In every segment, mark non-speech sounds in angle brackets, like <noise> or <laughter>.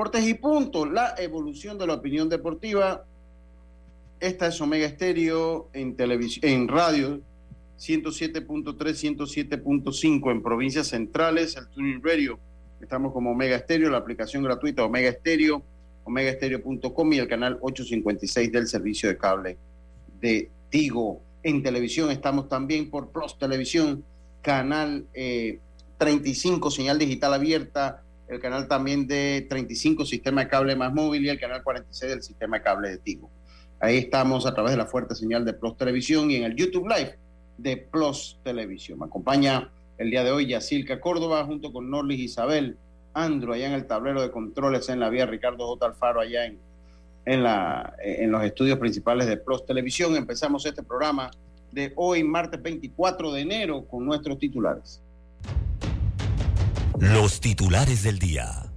Deportes y Punto, la evolución de la opinión deportiva. Esta es Omega Estéreo en televisión, en radio 107.3, 107.5 en provincias centrales, el Tuning Radio. Estamos como Omega Estéreo, la aplicación gratuita Omega Estéreo, omegaestereo.com y el canal 856 del servicio de cable de Tigo. En televisión estamos también por Plus Televisión, canal eh, 35, señal digital abierta, el canal también de 35, sistema de cable más móvil y el canal 46 del sistema de cable de Tigo. Ahí estamos a través de la fuerte señal de Plus Televisión y en el YouTube Live de Plus Televisión. Me acompaña el día de hoy Yacilca Córdoba junto con Norlis Isabel Andro allá en el tablero de controles en la vía Ricardo J. Alfaro allá en, en, la, en los estudios principales de Plus Televisión. Empezamos este programa de hoy, martes 24 de enero, con nuestros titulares. Los titulares del día.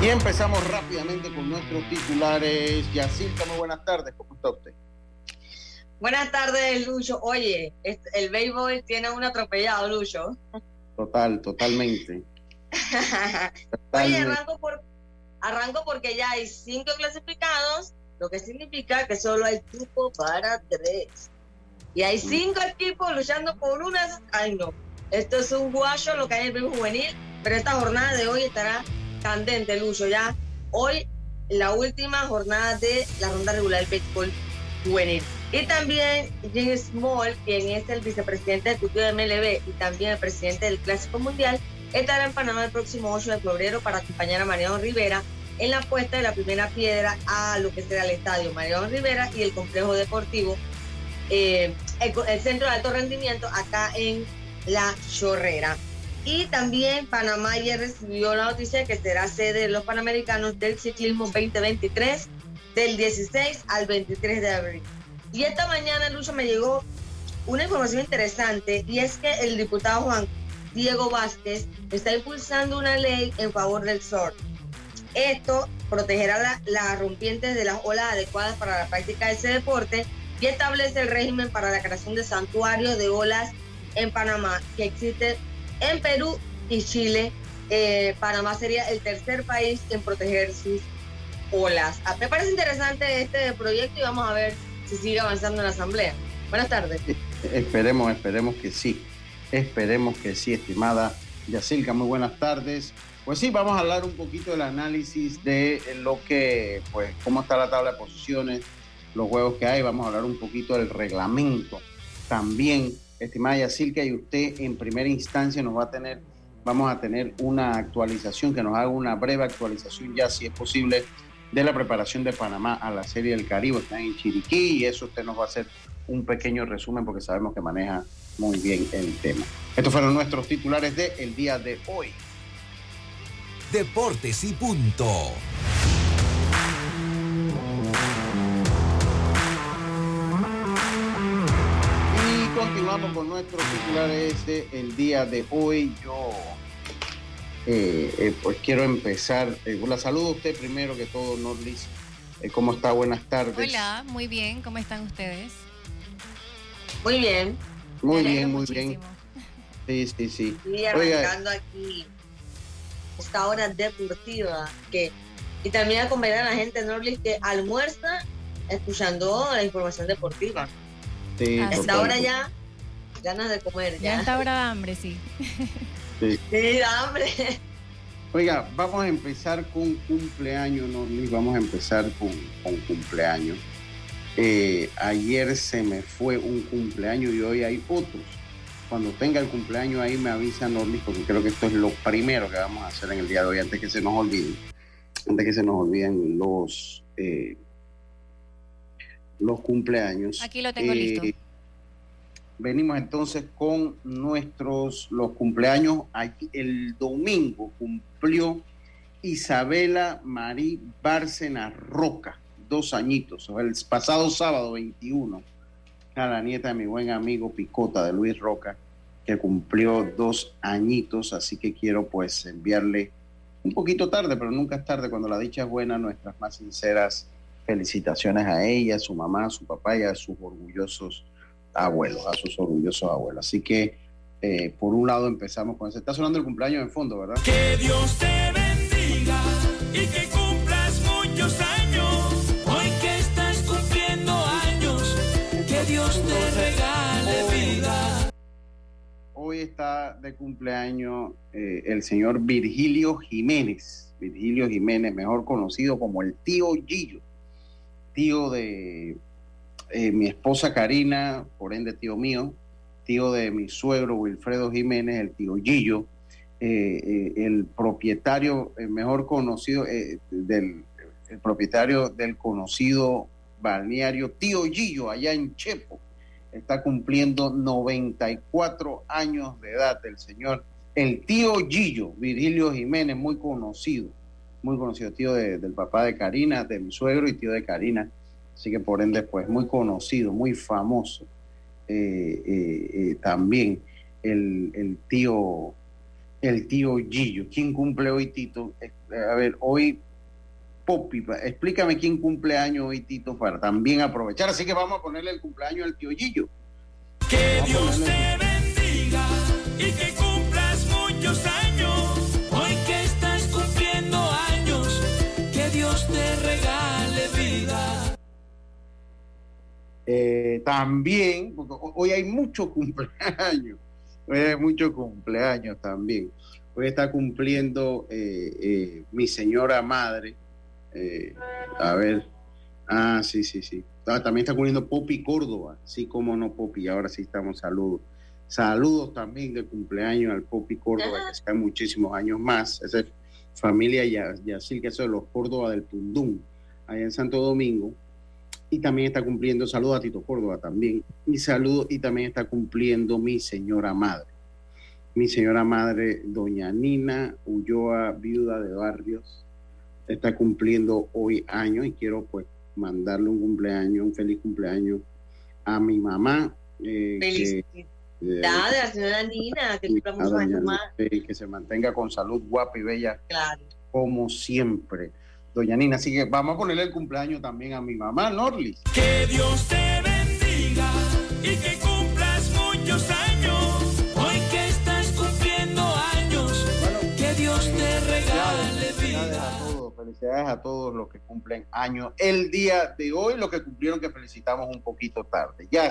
Y empezamos rápidamente con nuestros titulares. Yacirca, muy buenas tardes. ¿Cómo está usted? Buenas tardes, Lucho. Oye, el béisbol tiene un atropellado, Lucho. Total, totalmente. <laughs> Oye, arranco, por, arranco porque ya hay cinco clasificados, lo que significa que solo hay cupo para tres. Y hay cinco equipos luchando por unas. Ay, no. Esto es un guacho lo que hay en el béisbol juvenil, pero esta jornada de hoy estará candente, Lucho. Ya hoy, la última jornada de la ronda regular del béisbol juvenil. Y también Jim Small, quien es el vicepresidente ejecutivo de MLB y también el presidente del Clásico Mundial, estará en Panamá el próximo 8 de febrero para acompañar a Mariano Rivera en la puesta de la primera piedra a lo que será el estadio Mariano Rivera y el complejo deportivo, eh, el, centro de alto rendimiento acá en La Chorrera. Y también Panamá ayer recibió la noticia de que será sede de los Panamericanos del Ciclismo 2023 del 16 al 23 de abril. Y esta mañana, Lucho, me llegó una información interesante y es que el diputado Juan Diego Vázquez está impulsando una ley en favor del surf. Esto protegerá las rompientes de las olas adecuadas para la práctica de ese deporte y establece el régimen para la creación de santuarios de olas en Panamá, que existe en Perú y Chile. Eh, Panamá sería el tercer país en proteger sus olas. Ah, me parece interesante este proyecto y vamos a ver si sigue avanzando en la Asamblea. Buenas tardes. <laughs> Esperemos, esperemos que sí. Esperemos que sí, estimada Yacilca. Muy buenas tardes. Pues sí, vamos a hablar un poquito del análisis de lo que, pues, cómo está la tabla de posiciones, los juegos que hay. Vamos a hablar un poquito del reglamento también, estimada Yacilca, y usted en primera instancia nos va a tener, vamos a tener una actualización, que nos haga una breve actualización ya, si es posible, de la preparación de Panamá a la Serie del Caribe. Están en Chiriquí y eso usted nos va a hacer un pequeño resumen porque sabemos que maneja muy bien el tema. Estos fueron nuestros titulares del el día de hoy. Deportes y punto. Y continuamos con nuestros titulares del el día de hoy. Yo eh, eh, pues quiero empezar. Eh, la saludo a usted primero que todo, Norlis. ¿Cómo está? Buenas tardes. Hola, muy bien. ¿Cómo están ustedes? Muy bien. Muy bien, muy bien. Sí, sí, sí. Y arrancando aquí esta hora deportiva que y también acompañar a la gente Norlis que almuerza escuchando la información deportiva. Sí, a esta hora ya ganas de comer. Ya, ya esta hora de hambre, sí. Sí. <laughs> Sí, hambre. Oiga, vamos a empezar con cumpleaños, Norlis. Vamos a empezar con, con cumpleaños. Eh, ayer se me fue un cumpleaños y hoy hay otros. Cuando tenga el cumpleaños ahí me avisa Norlis porque creo que esto es lo primero que vamos a hacer en el día de hoy antes que se nos olviden. Antes que se nos olviden los, eh, los cumpleaños. Aquí lo tengo Eh, listo. Venimos entonces con nuestros los cumpleaños. Aquí, el domingo cumplió Isabela Marí Bárcena Roca, dos añitos, el pasado sábado 21, a la nieta de mi buen amigo Picota de Luis Roca, que cumplió dos añitos, así que quiero pues enviarle un poquito tarde, pero nunca es tarde cuando la dicha es buena, nuestras más sinceras felicitaciones a ella, a su mamá, a su papá y a sus orgullosos abuelos, a sus orgullosos abuelos. Así que, eh, por un lado, empezamos con eso. Está sonando el cumpleaños en fondo, ¿verdad? Dios te Hoy está de cumpleaños eh, el señor Virgilio Jiménez. Virgilio Jiménez, mejor conocido como el tío Gillo, tío de eh, mi esposa Karina, por ende tío mío, tío de mi suegro Wilfredo Jiménez, el tío Gillo, eh, el propietario, el mejor conocido del el propietario del conocido balneario Tío Gillo, allá en Chepo. Está cumpliendo 94 años de edad el señor, el tío Gillo, Virgilio Jiménez, muy conocido, muy conocido, tío de- del papá de Karina, de mi suegro y tío de Karina. Así que por ende, pues muy conocido, muy famoso. Eh, eh, eh, también el, el tío, el tío Gillo. ¿Quién cumple hoy, Tito? A ver, hoy Popi, explícame quién cumple años hoy, Tito, para también aprovechar. Así que vamos a ponerle el cumpleaños al tío Gillo. Que Dios te bendiga y que cumplas muchos años. Hoy que estás cumpliendo años, que Dios te regale vida. Eh, también, porque ho- hoy hay mucho cumpleaños, hoy hay mucho cumpleaños también. Hoy está cumpliendo eh, eh, mi señora madre. Eh, a ver, ah, sí, sí, sí. Ah, también está cumpliendo Popi Córdoba, sí, como no, Popi, ahora sí estamos saludos. Saludos también de cumpleaños al Popi Córdoba, que sean muchísimos años más. Esa es familia Ya- Yacil, que eso de los Córdoba del Tundún, allá en Santo Domingo. Y también está cumpliendo, saludo a Tito Córdoba también, y saludo, y también está cumpliendo mi señora madre, mi señora madre, doña Nina Ulloa, viuda de Barrios, está cumpliendo hoy años y quiero pues mandarle un cumpleaños, un feliz cumpleaños a mi mamá, eh, Felicidades eh, señora Nina, que cumpla muchos años más. Que se mantenga con salud guapa y bella Claro. como siempre. Doña Nina, así que vamos a ponerle el cumpleaños también a mi mamá, Norlis. Que Dios te bendiga y que felicidades a todos los que cumplen años. El día de hoy, los que cumplieron que felicitamos un poquito tarde. Ya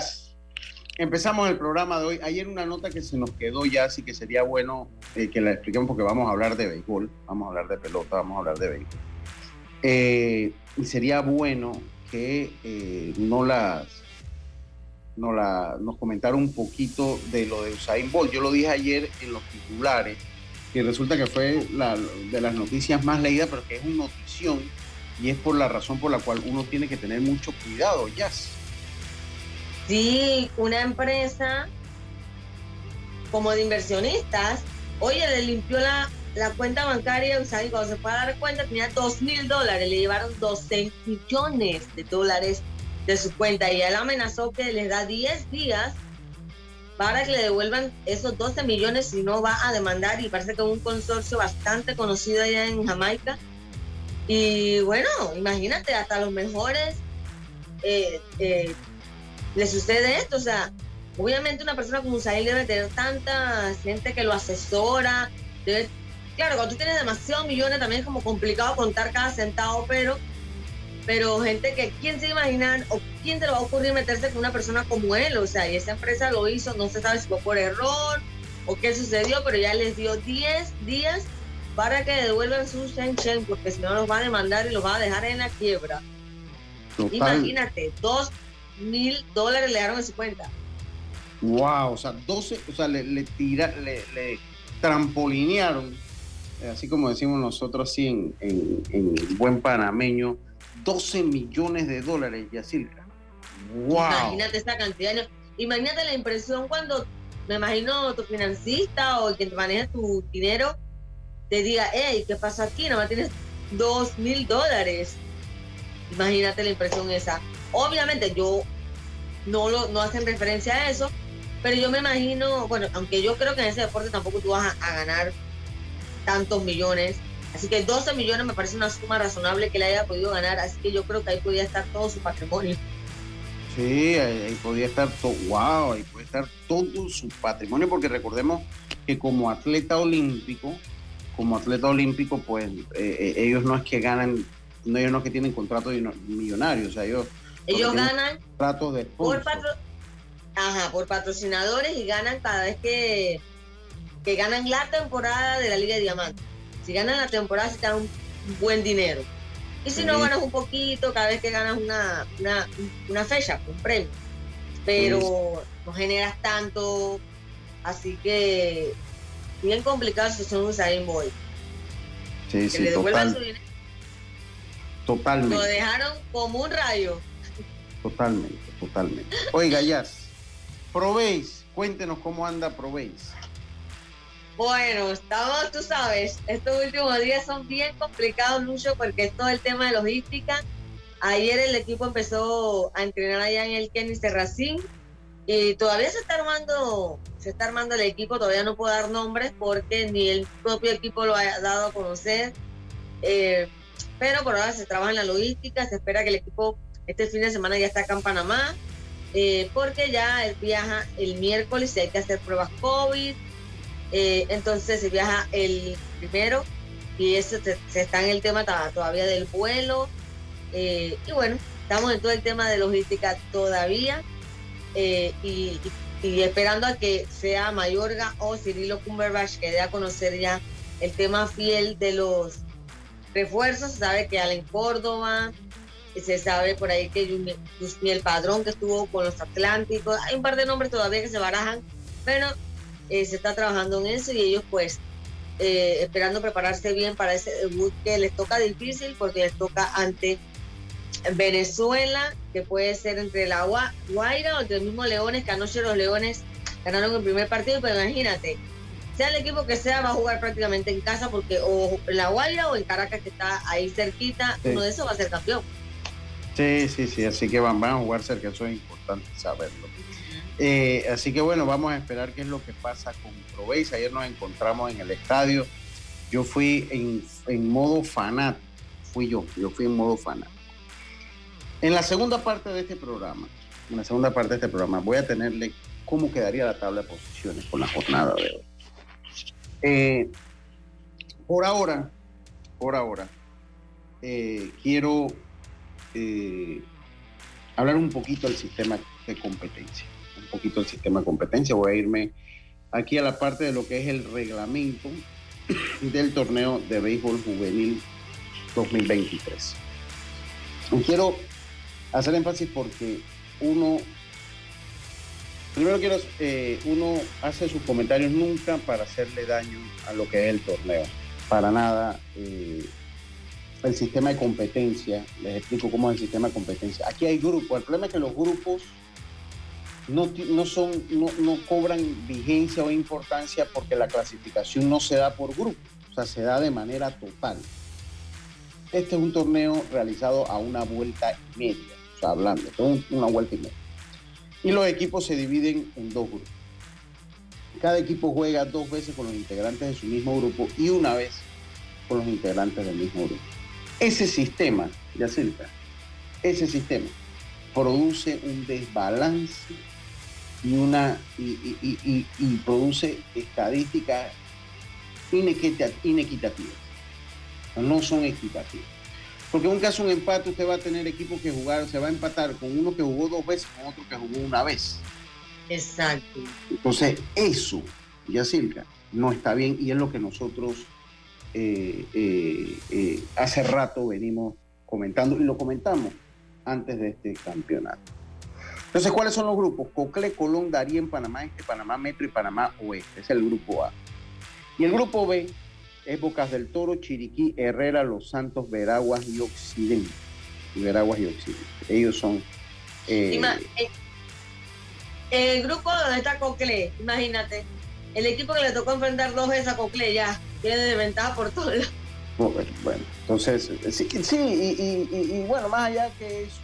empezamos el programa de hoy. Ayer una nota que se nos quedó ya, así que sería bueno eh, que la expliquemos porque vamos a hablar de béisbol, vamos a hablar de pelota, vamos a hablar de béisbol. Eh, y sería bueno que eh, no las no la, nos comentara un poquito de lo de Usain Bolt. Yo lo dije ayer en los titulares, que resulta que fue la, de las noticias más leídas, pero que es una notición y es por la razón por la cual uno tiene que tener mucho cuidado, Jazz. Sí, una empresa como de inversionistas, oye, le limpió la, la cuenta bancaria, o sea, y cuando se fue a dar cuenta tenía dos mil dólares, le llevaron 12 millones de dólares de su cuenta y él amenazó que les da 10 días para que le devuelvan esos 12 millones si no va a demandar y parece que es un consorcio bastante conocido allá en Jamaica. Y bueno, imagínate, hasta los mejores eh, eh, le sucede esto, o sea, obviamente una persona como Usain debe tener tanta gente que lo asesora, debe- claro, cuando tú tienes demasiados millones también es como complicado contar cada centavo, pero, pero gente que, ¿quién se imaginar o quién se le va a ocurrir meterse con una persona como él? O sea, y esa empresa lo hizo, no se sabe si fue por error o qué sucedió, pero ya les dio 10 días para que devuelvan su Shen Shen, porque si no los va a demandar y los va a dejar en la quiebra. Total. Imagínate, dos mil dólares le dieron en su cuenta. Wow, o sea, 12, o sea, le, le tira, le, le trampolinearon, eh, así como decimos nosotros así en, en, en buen panameño, 12 millones de dólares, Yacirca. Wow. Imagínate esa cantidad. Imagínate la impresión cuando, me imagino, tu financista o el que maneja tu dinero te diga, hey, ¿qué pasa aquí? Nomás tienes dos mil dólares. Imagínate la impresión esa. Obviamente yo no lo no hacen referencia a eso, pero yo me imagino, bueno, aunque yo creo que en ese deporte tampoco tú vas a ganar tantos millones. Así que 12 millones me parece una suma razonable que le haya podido ganar, así que yo creo que ahí podía estar todo su patrimonio. Sí, ahí, podía estar todo, wow, ahí puede estar todo su patrimonio, porque recordemos que como atleta olímpico, como atleta olímpico, pues eh, eh, ellos no es que ganan, no, ellos no es que tienen contratos de millonarios, o sea, ellos, Ellos ganan contratos de por, patro- Ajá, por patrocinadores y ganan cada vez que, que ganan la temporada de la Liga de Diamante. Si ganan la temporada, se te dan un, un buen dinero. Y si no ganas un poquito, cada vez que ganas una, una, una fecha, un premio. Pero no generas tanto, así que bien complicado si son Usain Bolt. Sí, Que sí, le total, su dinero. Lo totalmente, dejaron como un rayo. totalmente, totalmente. Oiga, Jazz, probéis, cuéntenos cómo anda probéis. Bueno, estamos, tú sabes, estos últimos días son bien complicados, Lucho, porque es todo el tema de logística. Ayer el equipo empezó a entrenar allá en el Kenny Serracín y todavía se está armando, se está armando el equipo, todavía no puedo dar nombres porque ni el propio equipo lo ha dado a conocer. Eh, pero por ahora se trabaja en la logística, se espera que el equipo este fin de semana ya está acá en Panamá, eh, porque ya él viaja el miércoles y hay que hacer pruebas COVID. Eh, entonces se viaja el primero y eso se, está en el tema todavía del vuelo. Eh, y bueno, estamos en todo el tema de logística todavía eh, y, esperando a que sea Mayorga o Cirilo Cumberbatch que dé a conocer ya el tema fiel de los refuerzos. Se sabe que Allen Córdoba, se sabe por ahí que Yusniel Padrón que estuvo con los Atlánticos. Hay un par de nombres todavía que se barajan, pero eh, se está trabajando en eso y ellos pues eh, esperando prepararse bien para ese debut que les toca difícil porque les toca ante Venezuela, que puede ser entre la Gua- Guaira o entre el mismo Leones, que anoche los Leones ganaron el primer partido, pero imagínate, sea el equipo que sea, va a jugar prácticamente en casa porque o en la Guaira o en Caracas que está ahí cerquita, Sí. uno de esos va a ser campeón. Sí, sí, sí, así que van, van a jugar cerca, eso es importante saberlo. Eh, así que bueno, vamos a esperar qué es lo que pasa con Proveis. Ayer nos encontramos en el estadio. Yo fui en, modo fanático, fui yo, yo fui en modo fanático. En la segunda parte de este programa, en la segunda parte de este programa, voy a tenerle cómo quedaría la tabla de posiciones con la jornada de hoy. Eh, por ahora, por ahora, eh, quiero hablar un poquito del sistema de competencia. Poquito del sistema de competencia. Voy a irme aquí a la parte de lo que es el reglamento del torneo de béisbol juvenil 2023. Y quiero hacer énfasis porque uno, primero quiero, eh, uno hace sus comentarios nunca para hacerle daño a lo que es el torneo. Para nada. eh, el sistema de competencia. Les explico cómo es el sistema de competencia. Aquí hay grupos. El problema es que los grupos no, son, no, cobran vigencia o importancia porque la clasificación no se da por grupo, o sea, se da de manera total. Este es un torneo realizado a una vuelta y media, o sea, hablando, una vuelta y media. Y los equipos se dividen en dos grupos. Cada equipo juega dos veces con los integrantes de su mismo grupo y una vez con los integrantes del mismo grupo. Ese sistema, Yacirca, ese sistema produce un desbalance y una y, produce estadísticas inequita- inequitativas. No son equitativas. Porque en un caso un empate usted va a tener equipos que jugar, se va a empatar con uno que jugó dos veces, con otro que jugó una vez. Exacto. Entonces, eso, Yacirca, no está bien y es lo que nosotros eh, eh, eh, hace rato venimos comentando y lo comentamos antes de este campeonato. Entonces, ¿cuáles son los grupos? Cocle, Colón, Darién, Panamá Este, Panamá Metro y Panamá Oeste. Es el grupo A. Y el grupo B es Bocas del Toro, Chiriquí, Herrera, Los Santos, Veraguas y Occidente. Veraguas y Occidente. Ellos son... eh, Ima- eh, el grupo donde está Cocle, imagínate, el equipo que le tocó enfrentar dos veces a Cocle ya tiene desventaja por todos lados. Bueno, bueno, entonces, eh, sí, sí y, y- y- y bueno, más allá que eso,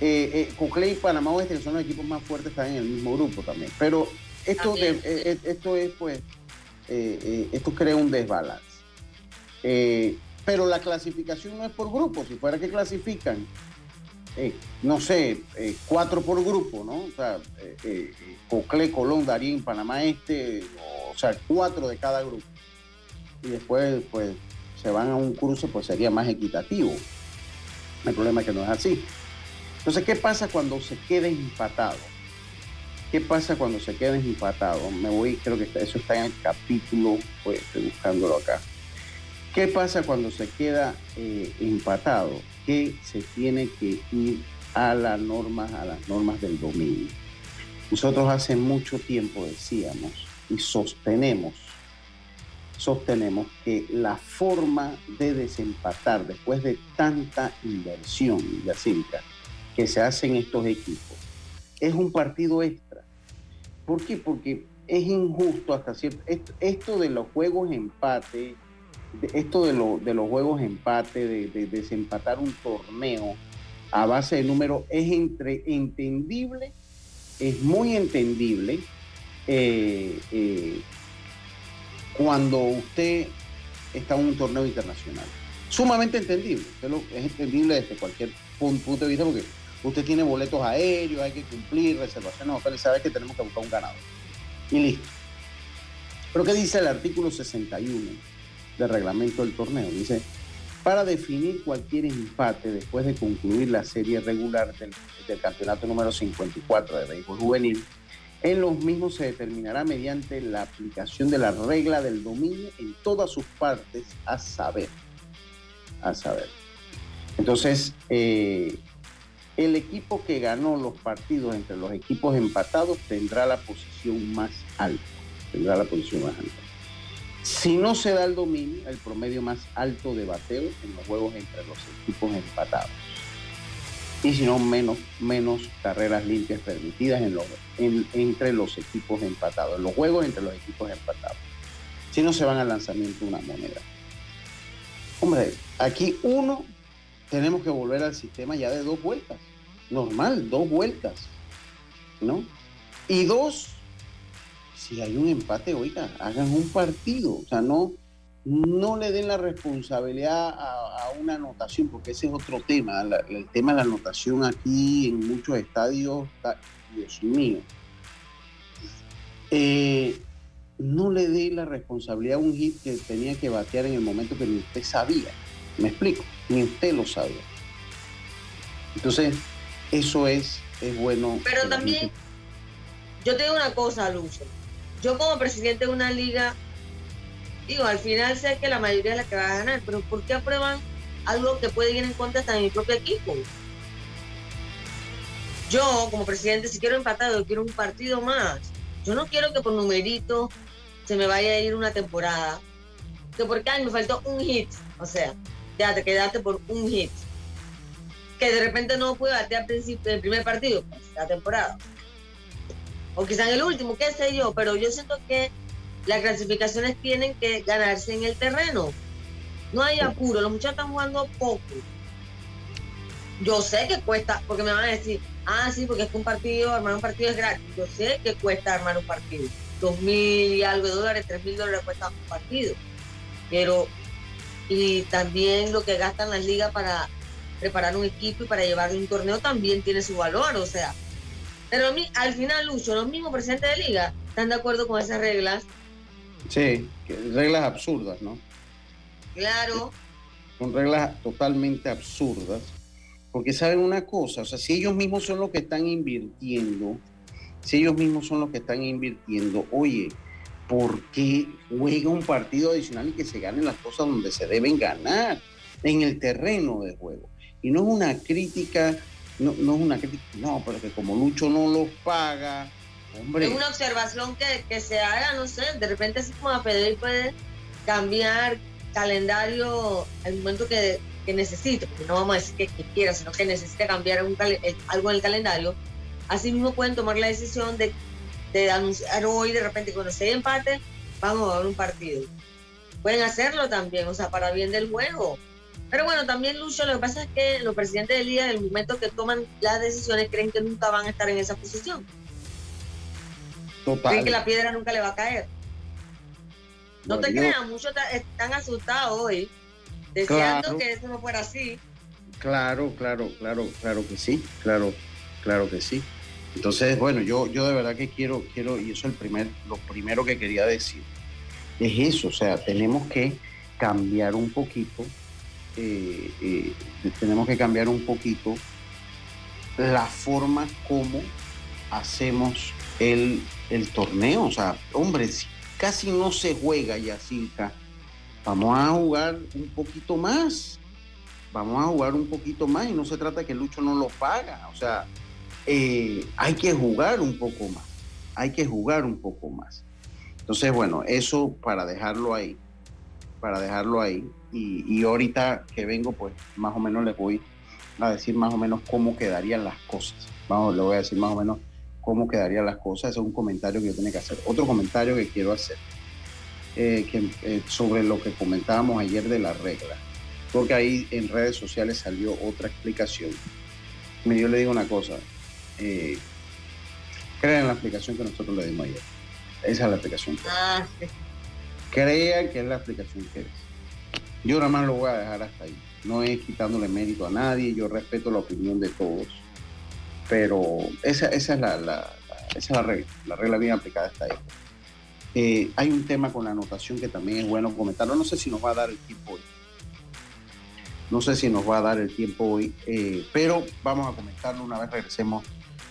eh, eh, y Panamá Oeste, que son los equipos más fuertes, están en el mismo grupo también. Pero esto, También. de- eh, eh, esto es, pues, eh, esto crea un desbalance. Pero la clasificación no es por grupos, si fuera que clasifican no sé, cuatro por grupo, ¿no? O sea, Coclé, Colón, Darín, Panamá Este, o sea, cuatro de cada grupo. Y después, pues, se van a un cruce, pues sería más equitativo. El problema es que no es así. Entonces, ¿qué pasa cuando se queda empatado? ¿Qué pasa cuando se queda empatado? Me voy, creo que eso está en el capítulo, pues estoy buscándolo acá. ¿Qué pasa cuando se queda eh, empatado? Que se tiene que ir a las normas, a las normas del dominio. Nosotros hace mucho tiempo decíamos y sostenemos, sostenemos que la forma de desempatar después de tanta inversión, Yacinta, que se hace en estos equipos, es un partido extra. ¿Por qué? Porque es injusto hasta cierto... Esto, de los juegos empate, esto de, lo- de los juegos empate, de, de desempatar un torneo a base de números, es entre, entendible, es muy entendible eh, eh, cuando usted está en un torneo internacional. Sumamente entendible, es entendible desde cualquier pun- punto de vista porque usted tiene boletos aéreos, hay que cumplir reservaciones hoteles, sabe que tenemos que buscar un ganador. Y listo. Pero ¿qué dice el artículo 61 del reglamento del torneo? Dice, para definir cualquier empate después de concluir la serie regular del, campeonato número 54 de béisbol juvenil, en los mismos se determinará mediante la aplicación de la regla del dominio en todas sus partes, a saber, a saber. Entonces, eh, el equipo que ganó los partidos entre los equipos empatados tendrá la posición más alta, tendrá la posición más alta. Si no se da el dominio, el promedio más alto de bateo en los juegos entre los equipos empatados. Y si no, menos, menos carreras limpias permitidas entre los equipos empatados, en los juegos entre los equipos empatados. Si no, se van al lanzamiento una moneda. Hombre, aquí uno, tenemos que volver al sistema ya de dos vueltas. Normal, dos vueltas. ¿No? Y dos, si hay un empate, oiga, hagan un partido. O sea, no, no le den la responsabilidad a, una anotación, porque ese es otro tema. El tema de la anotación aquí en muchos estadios, está- Dios mío. Eh, no le dé la responsabilidad a un hit que tenía que batear en el momento que ni usted sabía. Me explico, ni usted lo sabía. Entonces, eso es, es bueno. Pero también, yo te digo una cosa, Lucho. Yo como presidente de una liga, digo, al final sé que la mayoría es la que va a ganar, pero ¿por qué aprueban algo que puede ir en contra hasta de mi propio equipo? Yo, como presidente, si quiero empatar, yo quiero un partido más. Yo no quiero que por numerito se me vaya a ir una temporada. Que porque ay, me faltó un hit. O sea, ya te quedaste por un hit. Que de repente no pude batear al principio del primer partido, pues, la temporada. O quizá en el último, qué sé yo. Pero yo siento que las clasificaciones tienen que ganarse en el terreno. No hay apuro, los muchachos están jugando poco. Yo sé que cuesta, porque me van a decir, ah, sí, porque es que un partido, armar un partido es gratis. Yo sé que cuesta armar un partido. Dos mil y algo de dólares, tres mil dólares cuesta un partido. Pero, y también lo que gastan las ligas para preparar un equipo y para llevarle un torneo también tiene su valor, o sea. Pero a mí, al final, Lucho, los mismos presidentes de liga están de acuerdo con esas reglas. Sí, reglas absurdas, ¿no? Claro, Son reglas totalmente absurdas. Porque saben una cosa, o sea, si ellos mismos son los que están invirtiendo, si ellos mismos son los que están invirtiendo, oye, ¿por qué juega un partido adicional y que se ganen las cosas donde se deben ganar? En el terreno de juego. Y no es una crítica, no, no es una crítica, no, pero que como Lucho no los paga, hombre. es una observación que, que se haga, no sé, de repente así como a Federico puede cambiar calendario al momento que, que necesite, porque no vamos a decir que, quiera, sino que necesite cambiar un el- algo en el calendario, así mismo pueden tomar la decisión de, de anunciar hoy de repente cuando se empate, vamos a ver un partido. Pueden hacerlo también, o sea, para bien del juego. Pero bueno, también Lucho, lo que pasa es que los presidentes del día, en el momento que toman las decisiones, creen que nunca van a estar en esa posición. Total. Creen que la piedra nunca le va a caer. No te Bueno, creas, muchos están asustados hoy, deseando Claro. que eso no fuera así. Claro, claro, claro, claro que sí, claro, claro que sí. Entonces, bueno, yo, yo de verdad que quiero, quiero, y eso es el primer, lo primero que quería decir, es eso, o sea, tenemos que cambiar un poquito, eh, eh, tenemos que cambiar un poquito la forma como hacemos el, el torneo. O sea, hombre, si casi no se juega ya vamos a jugar un poquito más. Vamos a jugar un poquito más y no se trata que Lucho no lo paga. O sea, eh, hay que jugar un poco más. Hay que jugar un poco más. Entonces, bueno, eso para dejarlo ahí. Para dejarlo ahí. Y, y ahorita que vengo, pues más o menos les voy a decir más o menos cómo quedarían las cosas. Vamos, le voy a decir más o menos cómo quedarían las cosas. Es un comentario que yo tengo que hacer. Otro comentario que quiero hacer eh, eh, sobre lo que comentábamos ayer de la regla. Porque ahí en redes sociales salió otra explicación. Yo le digo una cosa. Eh, crean la explicación que nosotros le dimos ayer. Esa es la explicación. Ah, sí. Crean que es la explicación que es. Yo nada más lo voy a dejar hasta ahí. No es quitándole mérito a nadie. Yo respeto la opinión de todos pero esa, esa es, la, la- esa es la regla, la regla bien aplicada está ahí. Eh, hay un tema con la anotación que también es bueno comentarlo, no sé si nos va a dar el tiempo hoy, no sé si nos va a dar el tiempo hoy, eh, pero vamos a comentarlo una vez regresemos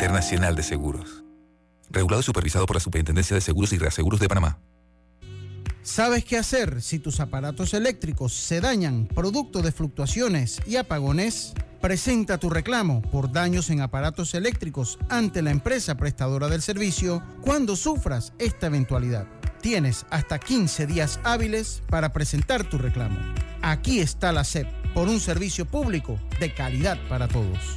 Internacional de Seguros. Regulado y supervisado por la Superintendencia de Seguros y Reaseguros de Panamá. ¿Sabes qué hacer si tus aparatos eléctricos se dañan producto de fluctuaciones y apagones? Presenta tu reclamo por daños en aparatos eléctricos ante la empresa prestadora del servicio cuando sufras esta eventualidad. Tienes hasta 15 días hábiles para presentar tu reclamo. Aquí está la SEP por un servicio público de calidad para todos.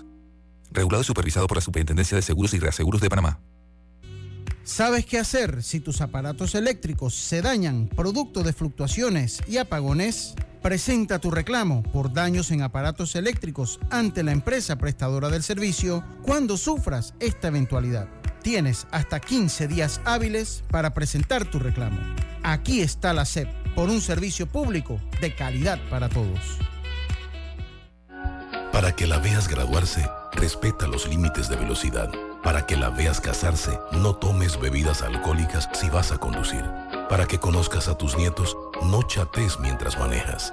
Regulado y supervisado por la Superintendencia de Seguros y Reaseguros de Panamá. ¿Sabes qué hacer si tus aparatos eléctricos se dañan producto de fluctuaciones y apagones? Presenta tu reclamo por daños en aparatos eléctricos ante la empresa prestadora del servicio cuando sufras esta eventualidad. Tienes hasta 15 días hábiles para presentar tu reclamo. Aquí está la SEP por un servicio público de calidad para todos. Para que la veas graduarse, respeta los límites de velocidad. Para que la veas casarse, no tomes bebidas alcohólicas si vas a conducir. Para que conozcas a tus nietos, no chates mientras manejas.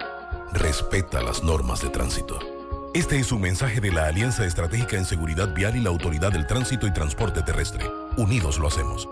Respeta las normas de tránsito. Este es un mensaje de la Alianza Estratégica en Seguridad Vial y la Autoridad del Tránsito y Transporte Terrestre. Unidos lo hacemos.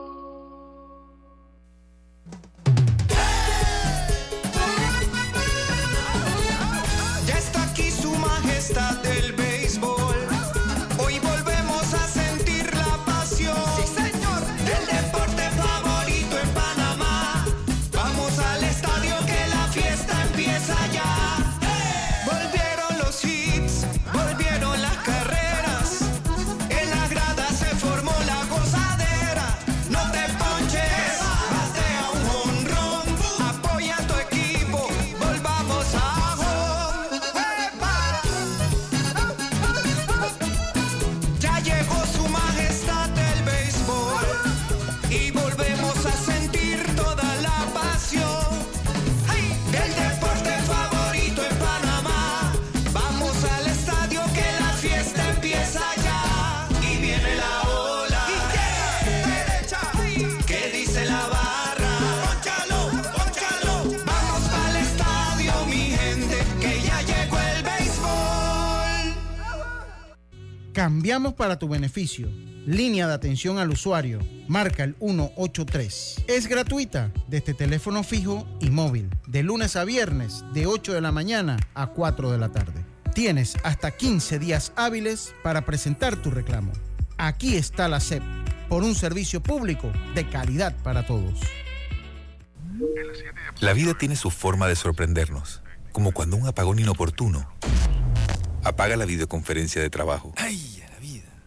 Cambiamos para tu beneficio. Línea de atención al usuario. Marca el 183. Es gratuita desde teléfono fijo y móvil. De lunes a viernes, de 8 de la mañana a 4 de la tarde. Tienes hasta 15 días hábiles para presentar tu reclamo. Aquí está la SEP, por un servicio público de calidad para todos. La vida tiene su forma de sorprendernos, como cuando un apagón inoportuno apaga la videoconferencia de trabajo. ¡Ay!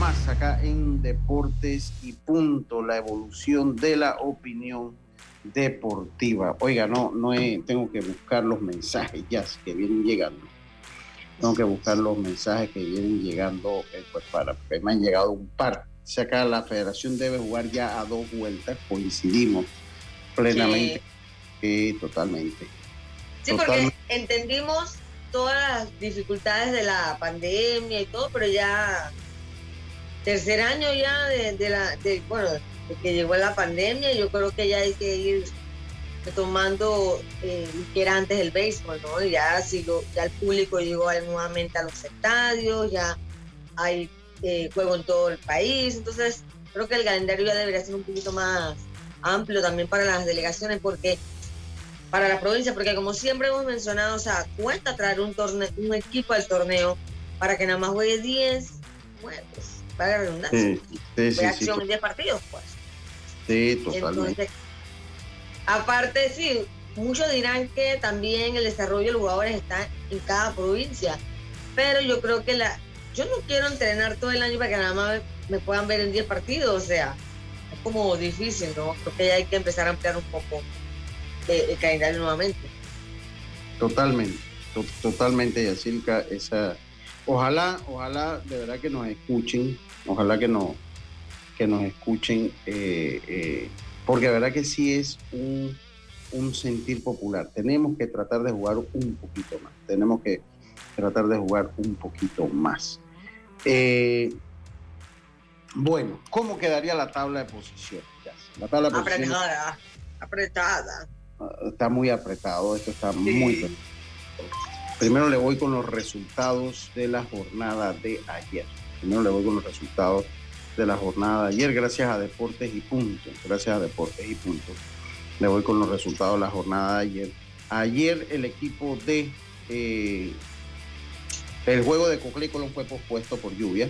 Más acá en Deportes y Punto, la evolución de la opinión deportiva. Oiga, no, no he- tengo que buscar los mensajes ya que vienen llegando. Tengo que buscar los mensajes que vienen llegando, eh, pues para, me han llegado un par. O sea, acá la federación debe jugar ya a dos vueltas, coincidimos plenamente. Sí, totalmente. Sí, porque Totalmente. entendimos todas las dificultades de la pandemia y todo, pero ya tercer año ya de, la, de, bueno, de que llegó la pandemia, yo creo que ya hay que ir retomando eh, que era antes el béisbol, ¿no? Ya, si ya el público llegó nuevamente a los estadios, ya hay eh, juego en todo el país, entonces creo que el calendario ya debería ser un poquito más amplio también para las delegaciones, porque para la provincia, porque como siempre hemos mencionado, o sea, cuesta traer un, torneo, un equipo al torneo para que nada más juegue 10, bueno, pues, para la redundancia, Sí, acción en 10 partidos, pues. sí, totalmente. Entonces, aparte, sí, muchos dirán que también el desarrollo de los jugadores está en cada provincia, pero yo creo que la, yo no quiero entrenar todo el año para que nada más me puedan ver en 10 partidos, o sea, es como difícil, ¿no? Creo que ya hay que empezar a ampliar un poco el calendario nuevamente. Totalmente, to- totalmente, Yacirca, esa ojalá, ojalá de verdad que nos escuchen, ojalá que nos que nos escuchen, eh, eh, porque de verdad que sí es un, un sentir popular. Tenemos que tratar de jugar un poquito más, tenemos que tratar de jugar un poquito más. Eh, bueno, ¿cómo quedaría la tabla de posiciones? La tabla de posiciones Apretada, apretada. está muy apretado, esto está muy apretado. Primero le voy con los resultados de la jornada de ayer. Primero le voy con los resultados de la jornada de ayer, gracias a Deportes y Puntos. Gracias a Deportes y Puntos. Le voy con los resultados de la jornada de ayer. Ayer el equipo de... eh, el juego de Coclé Colón fue pospuesto por lluvia.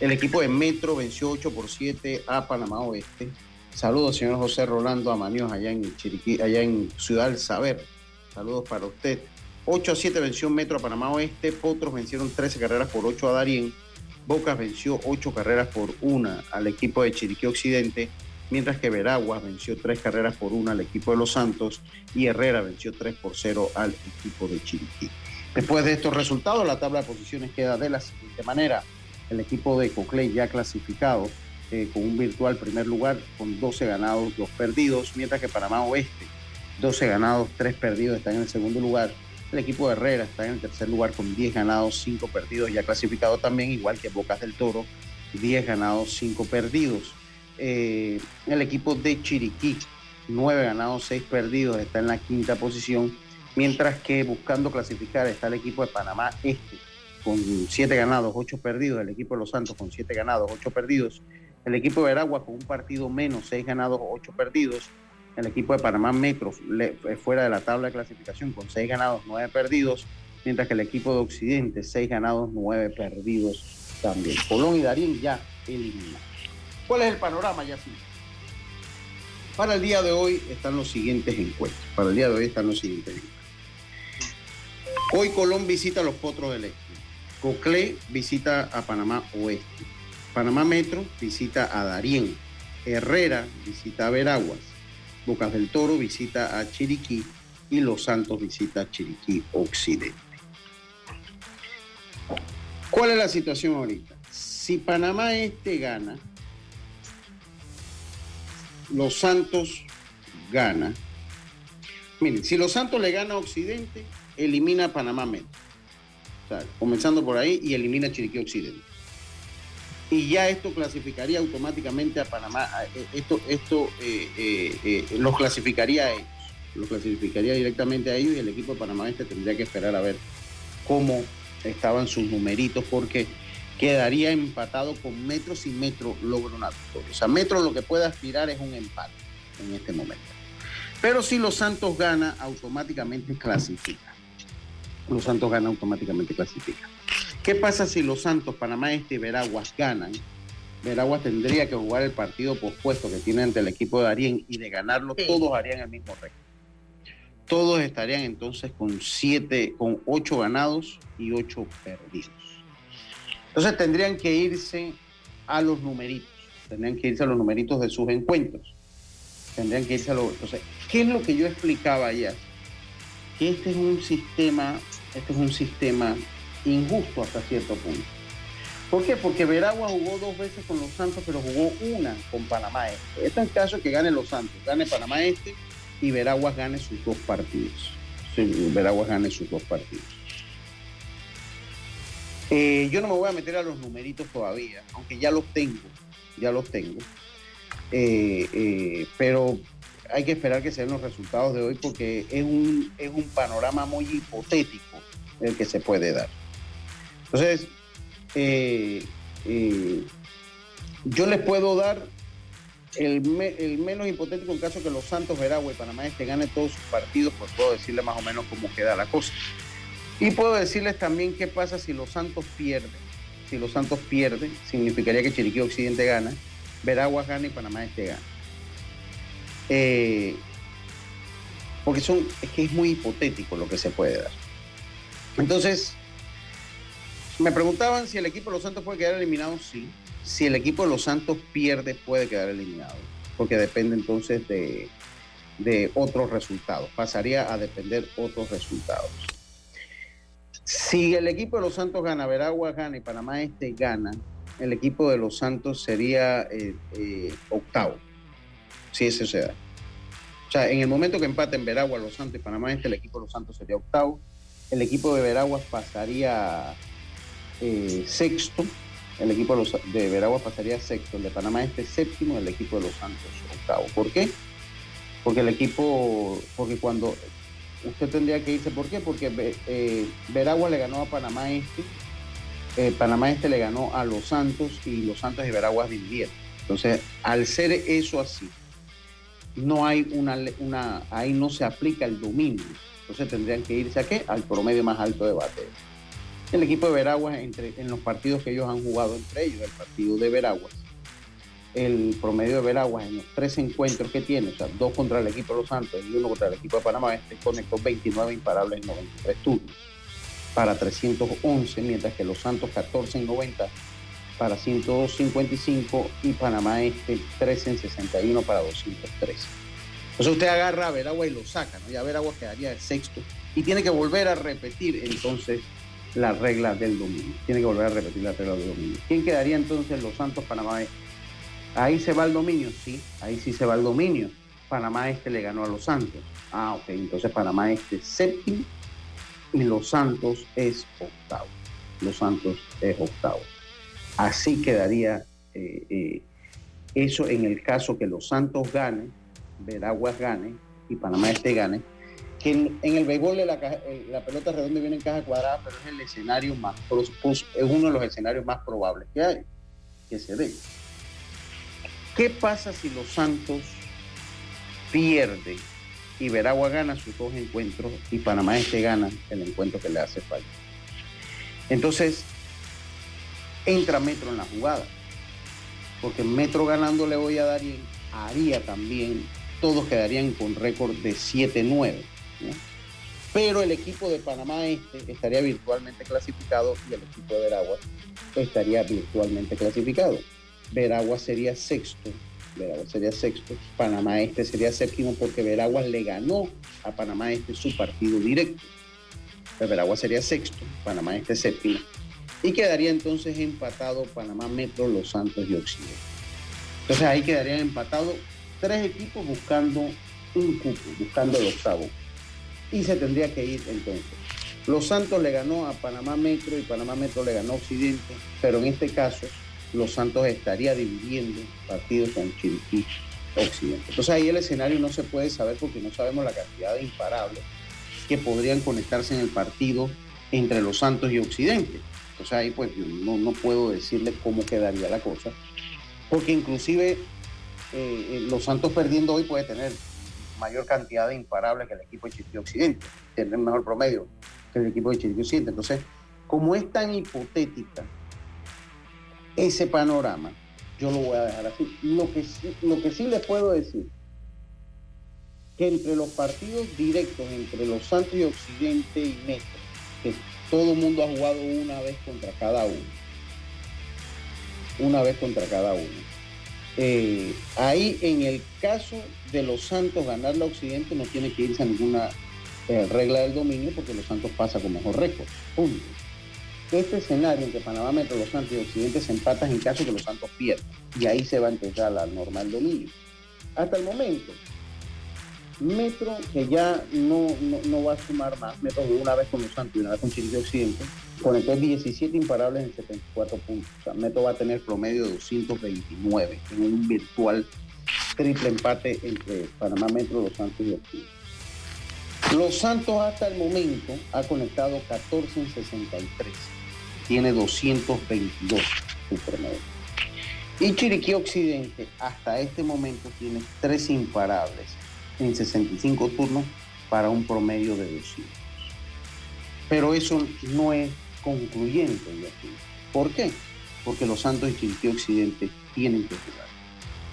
El equipo de Metro venció 8 por 7 a Panamá Oeste. Saludos, señor José Rolando Amaníos, allá en Chiriquí, allá en Ciudad del Saber. Saludos para usted. 8 a 7 venció Metro a Panamá Oeste. Potros vencieron 13 carreras por 8 a Darien. Bocas venció 8 carreras por 1 al equipo de Chiriquí Occidente. Mientras que Veraguas venció 3 carreras por 1 al equipo de Los Santos. Y Herrera venció 3 por 0 al equipo de Chiriquí. Después de estos resultados, la tabla de posiciones queda de la siguiente manera. El equipo de Coclé ya clasificado eh, con un virtual primer lugar con 12 ganados, 2 perdidos, mientras que Panamá Oeste, 12 ganados, 3 perdidos, está en el segundo lugar. El equipo de Herrera está en el tercer lugar con 10 ganados, 5 perdidos, ya clasificado también, igual que Bocas del Toro, 10 ganados, 5 perdidos. Eh, el equipo de Chiriquí, 9 ganados, 6 perdidos, está en la quinta posición, mientras que buscando clasificar está el equipo de Panamá Este, con 7 ganados, 8 perdidos, el equipo de Los Santos con 7 ganados, 8 perdidos, el equipo de Veragua con un partido menos, 6 ganados, 8 perdidos, el equipo de Panamá Metro fuera de la tabla de clasificación con 6 ganados, 9 perdidos, mientras que el equipo de Occidente, seis ganados, nueve perdidos también. Colón y Darín ya eliminados. ¿Cuál es el panorama, ya Para el día de hoy están los siguientes encuentros. Para el día de hoy están los siguientes encuentros. Hoy Colón visita a los Potros del Este. Coclé visita a Panamá Oeste. Panamá Metro visita a Darién. Herrera visita a Veraguas. Bocas del Toro visita a Chiriquí y Los Santos visita a Chiriquí Occidente. ¿Cuál es la situación ahorita? Si Panamá Este gana, Los Santos gana. Miren, si Los Santos le gana a Occidente, elimina a Panamá Metro. O sea, comenzando por ahí y elimina a Chiriquí Occidente y ya esto clasificaría automáticamente a Panamá. Eh, esto, esto eh, eh, los clasificaría a ellos, los clasificaría directamente a ellos y el equipo de Panamá tendría que esperar a ver cómo estaban sus numeritos porque quedaría empatado con Metro si Metro logra una victoria. O sea, Metro lo que puede aspirar es un empate en este momento. Pero si los Santos gana, automáticamente clasifica. Los Santos gana, automáticamente clasifica. ¿Qué pasa si los Santos, Panamá Este y Veraguas ganan? Veraguas tendría que jugar el partido pospuesto que tiene ante el equipo de Arién y de ganarlo todos harían el mismo récord. Todos estarían entonces con siete, con ocho ganados y ocho perdidos. Entonces tendrían que irse a los numeritos, tendrían que irse a los numeritos de sus encuentros. Tendrían que irse a los. Entonces, ¿qué es lo que yo explicaba ayer? Que este es un sistema, este es un sistema injusto hasta cierto punto. ¿Por qué? Porque Veragua jugó dos veces con los Santos, pero jugó una con Panamá Este. Este es el caso que gane los Santos, gane Panamá Este y Veraguas gane sus dos partidos. Veraguas gane sus dos partidos. Eh, yo no me voy a meter a los numeritos todavía, aunque ya los tengo, ya los tengo. Eh, eh, pero hay que esperar que se den los resultados de hoy porque es un, es un panorama muy hipotético el que se puede dar. Entonces, eh, eh, yo les puedo dar el, menos hipotético caso que los Santos Veragua y Panamá Este ganen todos sus partidos, pues puedo decirles más o menos cómo queda la cosa. Y puedo decirles también qué pasa si los Santos pierden. Si los Santos pierden, significaría que Chiriquí Occidente gana, Veraguas gana y Panamá Este gana. Eh, porque son, es que es muy hipotético lo que se puede dar. Entonces, me preguntaban si el equipo de los Santos puede quedar eliminado. Sí. Si el equipo de los Santos pierde, puede quedar eliminado. Porque depende entonces de, otros resultados. Pasaría a depender otros resultados. Si el equipo de los Santos gana, Veragua gana y Panamá Este gana, el equipo de los Santos sería eh, eh, octavo. Si eso se da. O sea, en el momento que empaten Veragua, Los Santos y Panamá Este, el equipo de los Santos sería octavo. El equipo de Veraguas pasaría eh, sexto, el equipo de, Veraguas pasaría sexto, el de Panamá este séptimo, el equipo de los Santos octavo. ¿Por qué? Porque el equipo, porque cuando usted tendría que irse, ¿por qué? Porque eh, Veraguas le ganó a Panamá este, eh, Panamá este le ganó a los Santos y los Santos y Veraguas dividieron. Entonces, al ser eso así, no hay una, una, ahí no se aplica el dominio. Entonces tendrían que irse a qué? Al promedio más alto de bateo el equipo de Veraguas en los partidos que ellos han jugado entre ellos, el partido de Veraguas. El promedio de Veraguas en los tres encuentros que tiene, o sea, dos contra el equipo de Los Santos y uno contra el equipo de Panamá, este conectó 29 imparables en 93 turnos para 311, mientras que Los Santos 14 en 90 para 155 y Panamá este 13 en 61 para 213. Entonces usted agarra a Veraguas y lo saca, ¿no? Ya Veraguas quedaría el sexto y tiene que volver a repetir entonces la regla del dominio. Tiene que volver a repetir la regla del dominio. ¿Quién quedaría entonces los Santos Panamá Este? Ahí se va el dominio, sí, ahí sí se va el dominio. Panamá Este le ganó a los Santos. Ah, ok, entonces Panamá Este es séptimo y los Santos es octavo. Los Santos es octavo. Así quedaría eh, eh, eso en el caso que los Santos ganen, Veraguas gane y Panamá Este gane que en, el béisbol la, eh, la, pelota redonda viene en caja cuadrada, pero es el escenario más, es uno de los escenarios más probables que hay, que se dé. ¿Qué pasa si los Santos pierden y Veragua gana sus dos encuentros y Panamá Este gana el encuentro que le hace falta. Entonces, entra Metro en la jugada, porque Metro ganándole hoy a Darien haría también, todos quedarían con récord de 7-9. Pero el equipo de Panamá Este estaría virtualmente clasificado y el equipo de Veragua estaría virtualmente clasificado. Veragua sería sexto, Veragua sería sexto, Panamá Este sería séptimo porque Veragua le ganó a Panamá Este su partido directo. Veragua sería sexto, Panamá Este séptimo. Y quedaría entonces empatado Panamá Metro, Los Santos y Occidente. Entonces ahí quedarían empatados tres equipos buscando un cupo, buscando el octavo. Y se tendría que ir entonces. Los Santos le ganó a Panamá Metro y Panamá Metro le ganó a Occidente, pero en este caso Los Santos estaría dividiendo partidos con Chiriquí Occidente. Entonces ahí el escenario no se puede saber porque no sabemos la cantidad de imparables que podrían conectarse en el partido entre Los Santos y Occidente. Entonces ahí pues yo no, no puedo decirle cómo quedaría la cosa, porque inclusive eh, eh, Los Santos perdiendo hoy puede tener mayor cantidad de imparables que el equipo de Chiriquí Occidente, tener mejor promedio que el equipo de Chiriquí Occidente. Entonces, como es tan hipotética ese panorama, yo lo voy a dejar así. Lo que, lo que sí les puedo decir, que entre los partidos directos entre los Santos y Occidente y Metro, que todo el mundo ha jugado una vez contra cada uno, una vez contra cada uno. Eh, ahí en el caso de los Santos ganar la Occidente no tiene que irse a ninguna eh, regla del dominio porque los Santos pasa con mejor récord. Punto. Este escenario en que Panamá Metro, los Santos y Occidente se empatan en caso que los Santos pierdan. Y ahí se va a empezar la norma del dominio. Hasta el momento, Metro, que ya no, no, va a sumar más, Metro jugó una vez con los Santos y una vez con Chiriquí Occidente, conectó 17 imparables en 74 puntos. O sea, Metro va a tener promedio de 229 en un virtual triple empate entre Panamá Metro, Los Santos y Occidente. Los Santos hasta el momento ha conectado 14 en 63. Tiene 222 su promedio. Y Chiriquí Occidente hasta este momento tiene tres imparables en 65 turnos para un promedio de 200. Pero eso no es concluyente. Joaquín. ¿Por qué? Porque los Santos y Chiriquí Occidente tienen que jugar.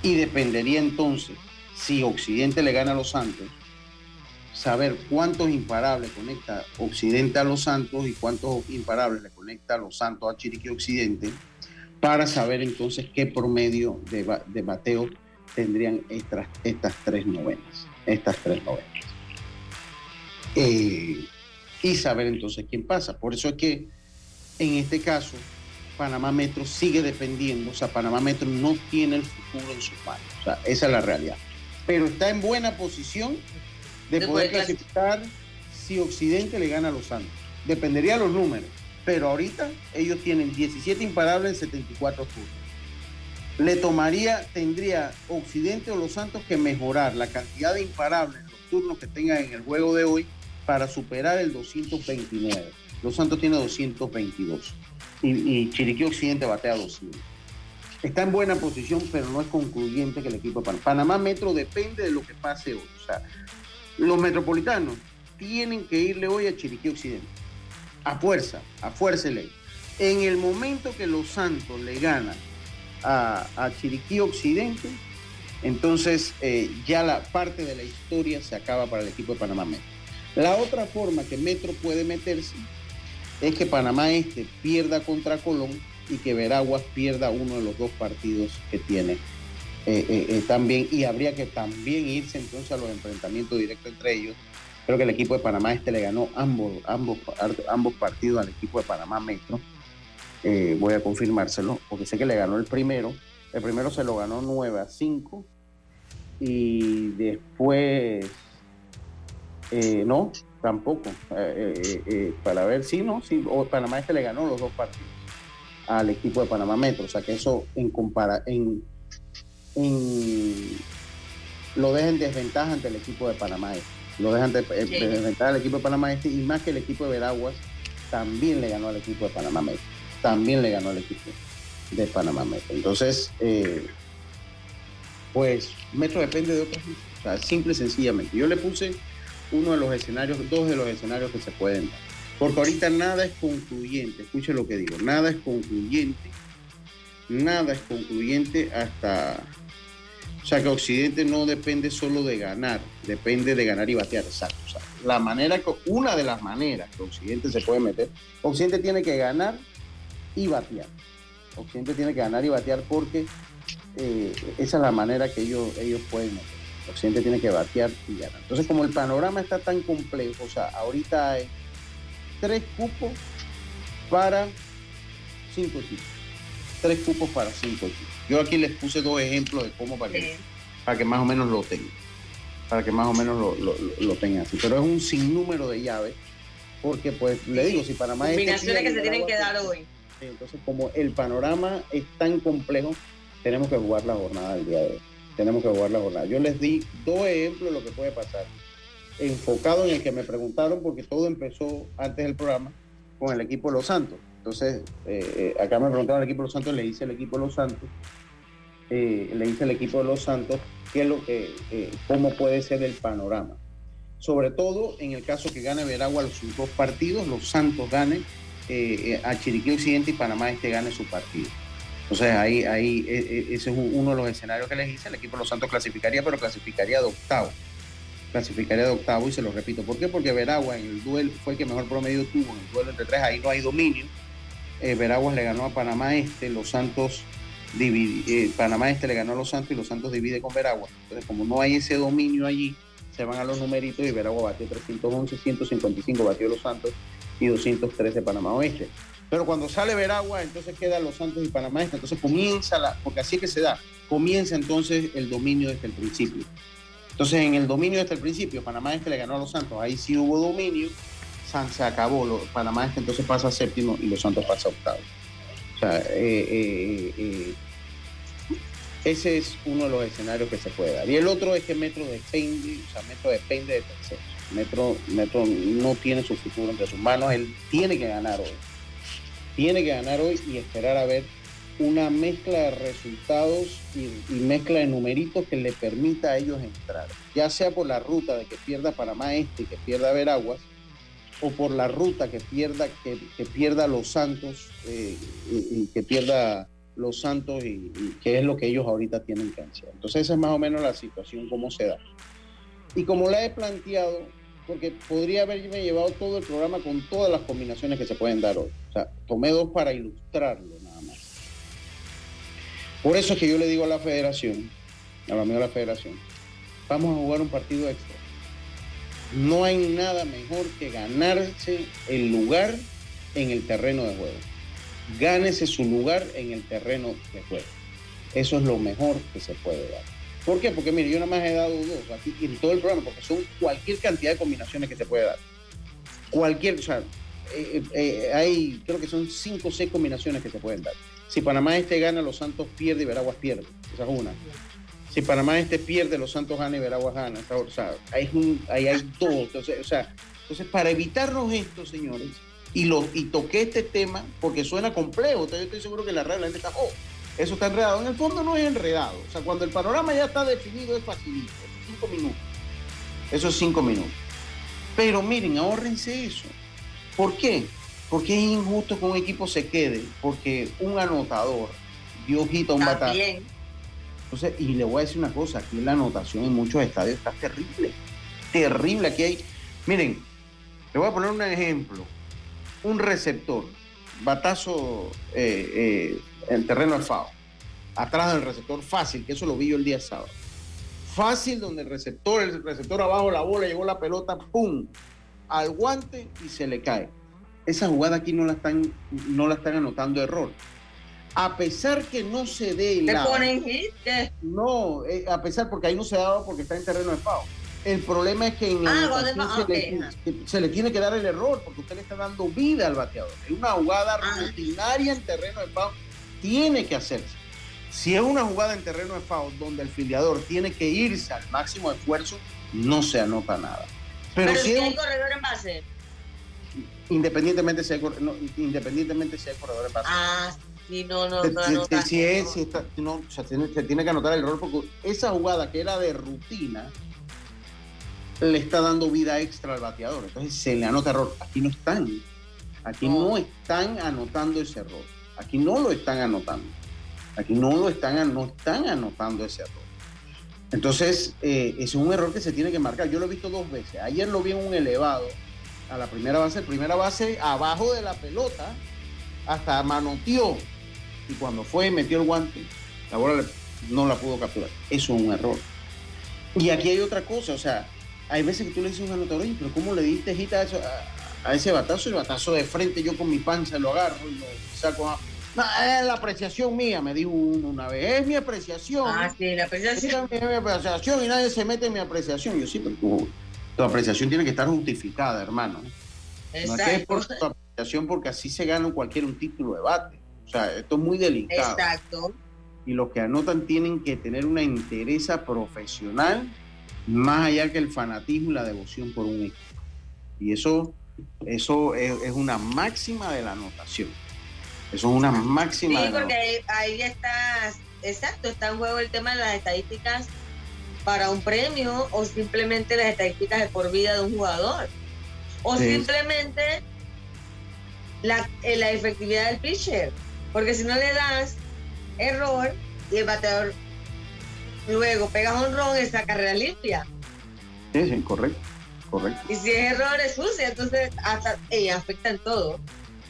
Y dependería entonces, si Occidente le gana a los Santos, saber cuántos imparables conecta Occidente a los Santos y cuántos imparables le conecta a los Santos a Chiriquí Occidente, para saber entonces qué promedio de, de bateo tendrían estas, estas tres novenas. Estas tres novenas. Eh, y saber entonces quién pasa. Por eso es que en este caso, Panamá Metro sigue dependiendo, o sea, Panamá Metro no tiene el futuro en sus manos. O sea, esa es la realidad. Pero está en buena posición de De poder clasificar si Occidente le gana a los Santos. Dependería de los números. Pero ahorita ellos tienen 17 imparables en 74 turnos. Le tomaría, tendría Occidente o los Santos que mejorar la cantidad de imparables en los turnos que tengan en el juego de hoy para superar el 229. Los Santos tiene 222 y, Chiriquí Occidente batea 200. Está en buena posición, pero no es concluyente que el equipo de Panamá. Metro depende de lo que pase hoy. O sea, los metropolitanos tienen que irle hoy a Chiriquí Occidente. A fuerza, a fuerza. En el momento que los Santos le ganan a, a Chiriquí Occidente, entonces eh, ya la parte de la historia se acaba para el equipo de Panamá Metro. La otra forma que Metro puede meterse es que Panamá Este pierda contra Colón y que Veraguas pierda uno de los dos partidos que tiene eh, eh, eh, también. Y habría que también irse entonces a los enfrentamientos directos entre ellos. Creo que el equipo de Panamá Este le ganó ambos, ambos, ambos partidos al equipo de Panamá Metro. Voy a confirmárselo, porque sé que le ganó el primero. El primero se lo ganó 9 a 5. Y después, no, tampoco. Eh, eh, eh, para ver si no, sí, o Panamá Este le ganó los dos partidos al equipo de Panamá Metro. O sea que eso en compara en, en lo deja en desventaja ante el equipo de Panamá Este. Lo dejan de, Sí. de desventaja al equipo de Panamá Este y más que el equipo de Veraguas también le ganó al equipo de Panamá Metro. También le ganó al equipo de Panamá Metro. Entonces, eh, pues Metro depende de otros. O sea, simple y sencillamente. Yo le puse uno de los escenarios, dos de los escenarios que se pueden dar. Porque ahorita nada es concluyente, escuche lo que digo, nada es concluyente, nada es concluyente hasta, o sea que Occidente no depende solo de ganar, depende de ganar y batear, exacto. O sea, la manera, que, una de las maneras que Occidente se puede meter, Occidente tiene que ganar y batear. Occidente tiene que ganar y batear porque eh, esa es la manera que ellos, ellos pueden meter. Occidente tiene que batear y ganar. Entonces, como el panorama está tan complejo, o sea, ahorita hay tres cupos para cinco equipos. Tres cupos para cinco equipos. Yo aquí les puse dos ejemplos de cómo para que, para que más o menos lo tengan. Para que más o menos lo, lo, lo tengan así. Pero es un sinnúmero de llaves. Porque, pues, le digo, si Panamá es. Combinaciones que se tienen que dar hoy. Entonces, como el panorama es tan complejo, tenemos que jugar la jornada del día de hoy. Tenemos que jugar la jornada. Yo les di dos ejemplos de lo que puede pasar enfocado en el que me preguntaron, porque todo empezó antes del programa con el equipo de Los Santos. Entonces, eh, acá me preguntaron el equipo de Los Santos, le hice el equipo de Los Santos, eh, le hice el equipo de Los Santos, eh, cómo puede ser el panorama. Sobre todo en el caso que gane Veragua los dos partidos, Los Santos gane a Chiriquí Occidente y Panamá este gane su partido. Entonces ahí, ahí ese es uno de los escenarios que les hice. El equipo de Los Santos clasificaría, pero clasificaría de octavo clasificaría de octavo y se lo repito. ¿Por qué? Porque Veragua en el duelo fue el que mejor promedio tuvo en el duelo entre tres, ahí no hay dominio. Eh, Veraguas le ganó a Panamá Este, los Santos divide, eh, Panamá Este le ganó a los Santos y los Santos divide con Veragua. Entonces, como no hay ese dominio allí, se van a los numeritos y Veragua batió 311, 155 batió los Santos y 213 Panamá Oeste. Pero cuando sale Veragua, entonces quedan los Santos y Panamá. Entonces comienza la, porque así es que se da, comienza entonces el dominio desde el principio. Entonces, en el dominio desde el principio, Panamá Este le ganó a los Santos, ahí sí hubo dominio, San, se acabó, lo, Panamá Este entonces pasa a séptimo y los Santos pasa a octavo. O sea, eh, eh, eh, ese es uno de los escenarios que se puede dar. Y el otro es que Metro depende, o sea, Metro depende de terceros. Metro, Metro no tiene su futuro entre sus manos, él tiene que ganar hoy. Tiene que ganar hoy y esperar a ver una mezcla de resultados y, mezcla de numeritos que le permita a ellos entrar, ya sea por la ruta de que pierda Panamá Este y que pierda Veraguas, o por la ruta que pierda, que, pierda Los Santos eh, y, que pierda Los Santos y, que es lo que ellos ahorita tienen que hacer. Entonces esa es más o menos la situación, cómo se da. Y como la he planteado, porque podría haberme llevado todo el programa con todas las combinaciones que se pueden dar hoy. O sea, tomé dos para ilustrarlo por eso es que yo le digo a la federación, a la de la federación, vamos a jugar un partido extra. No hay nada mejor que ganarse el lugar en el terreno de juego. Gánese su lugar en el terreno de juego. Eso es lo mejor que se puede dar. ¿Por qué? Porque mire, yo nada más he dado dos aquí en todo el programa, porque son cualquier cantidad de combinaciones que se puede dar. Cualquier, o sea, eh, eh, hay, creo que son cinco o seis combinaciones que se pueden dar. Si Panamá este gana, los Santos pierde y Veraguas pierde. Esa es una. Si Panamá este pierde, los Santos gana y Veraguas gana. O sea, ahí, hay dos. Entonces, o sea, entonces, para evitarnos esto, señores, y, lo, y toqué este tema porque suena complejo. Yo estoy seguro que la red la gente está, oh, eso está enredado. En el fondo no es enredado. O sea, cuando el panorama ya está definido es facilito. Cinco minutos. Eso es cinco minutos. Pero miren, ahórrense eso. ¿Por qué? Porque es injusto que un equipo se quede, porque un anotador dio ojito a un batalla. Entonces, y le voy a decir una cosa, aquí la anotación en muchos estadios está terrible. Terrible. Aquí hay. Miren, le voy a poner un ejemplo. Un receptor, batazo eh, eh, en terreno de FAO, atrás del receptor fácil, que eso lo vi yo el día sábado. Fácil, donde el receptor, el receptor abajo la bola, llegó la pelota, ¡pum! al guante y se le cae esa jugada aquí no la están, no la están anotando error. A pesar que no se dé el No, eh, a pesar porque ahí no se daba porque está en terreno de FAO. El problema es que en ah, se, le, tiene que dar el error porque usted le está dando vida al bateador. Es una jugada ah. rutinaria en terreno de FAO. Tiene que hacerse. Si es una jugada en terreno de FAO donde el filiador tiene que irse al máximo esfuerzo, no se anota nada. Pero, si hay corredor en base independientemente si hay, no, independientemente si hay corredor en base. Ah, sí, no, no, no. Si, es, si está, no, o sea, se tiene que anotar el error porque esa jugada que era de rutina, le está dando vida extra al bateador. Entonces se le anota error. Aquí no están. Aquí no están anotando ese error. Aquí no lo están anotando. Aquí no lo están, no están anotando ese error. Entonces, eh, es un error que se tiene que marcar. Yo lo he visto dos veces. Ayer lo vi en un elevado a la primera base, primera base abajo de la pelota, hasta manoteó. Y cuando fue y metió el guante, la bola no la pudo capturar. Eso es un error. Y aquí hay otra cosa, o sea, hay veces que tú le dices un anotador, pero ¿cómo le diste hita a, ese batazo? El batazo de frente, yo con mi panza lo agarro y lo saco. No, es la apreciación mía, me dijo uno una vez. Es mi apreciación. Ah, sí, la apreciación. Es mi apreciación y nadie se mete en mi apreciación. Yo sí, pero tu, tu apreciación tiene que estar justificada, hermano. Exacto. No es que es por tu apreciación porque así se gana cualquier un título de bate. O sea, esto es muy delicado. Exacto. Y los que anotan tienen que tener una interesa profesional más allá que el fanatismo y la devoción por un equipo. Y eso, eso es, es una máxima de la anotación. Eso es una máxima. Sí, porque ahí, ahí está, exacto, está en juego el tema de las estadísticas para un premio o simplemente las estadísticas de por vida de un jugador. O Sí. simplemente la, eh, la efectividad del pitcher. Porque si no le das error y el bateador luego pega un ron, esa carrera limpia. Sí, sí, correcto, correcto. Y si es error, es sucia. Entonces, hasta ella afecta en todo.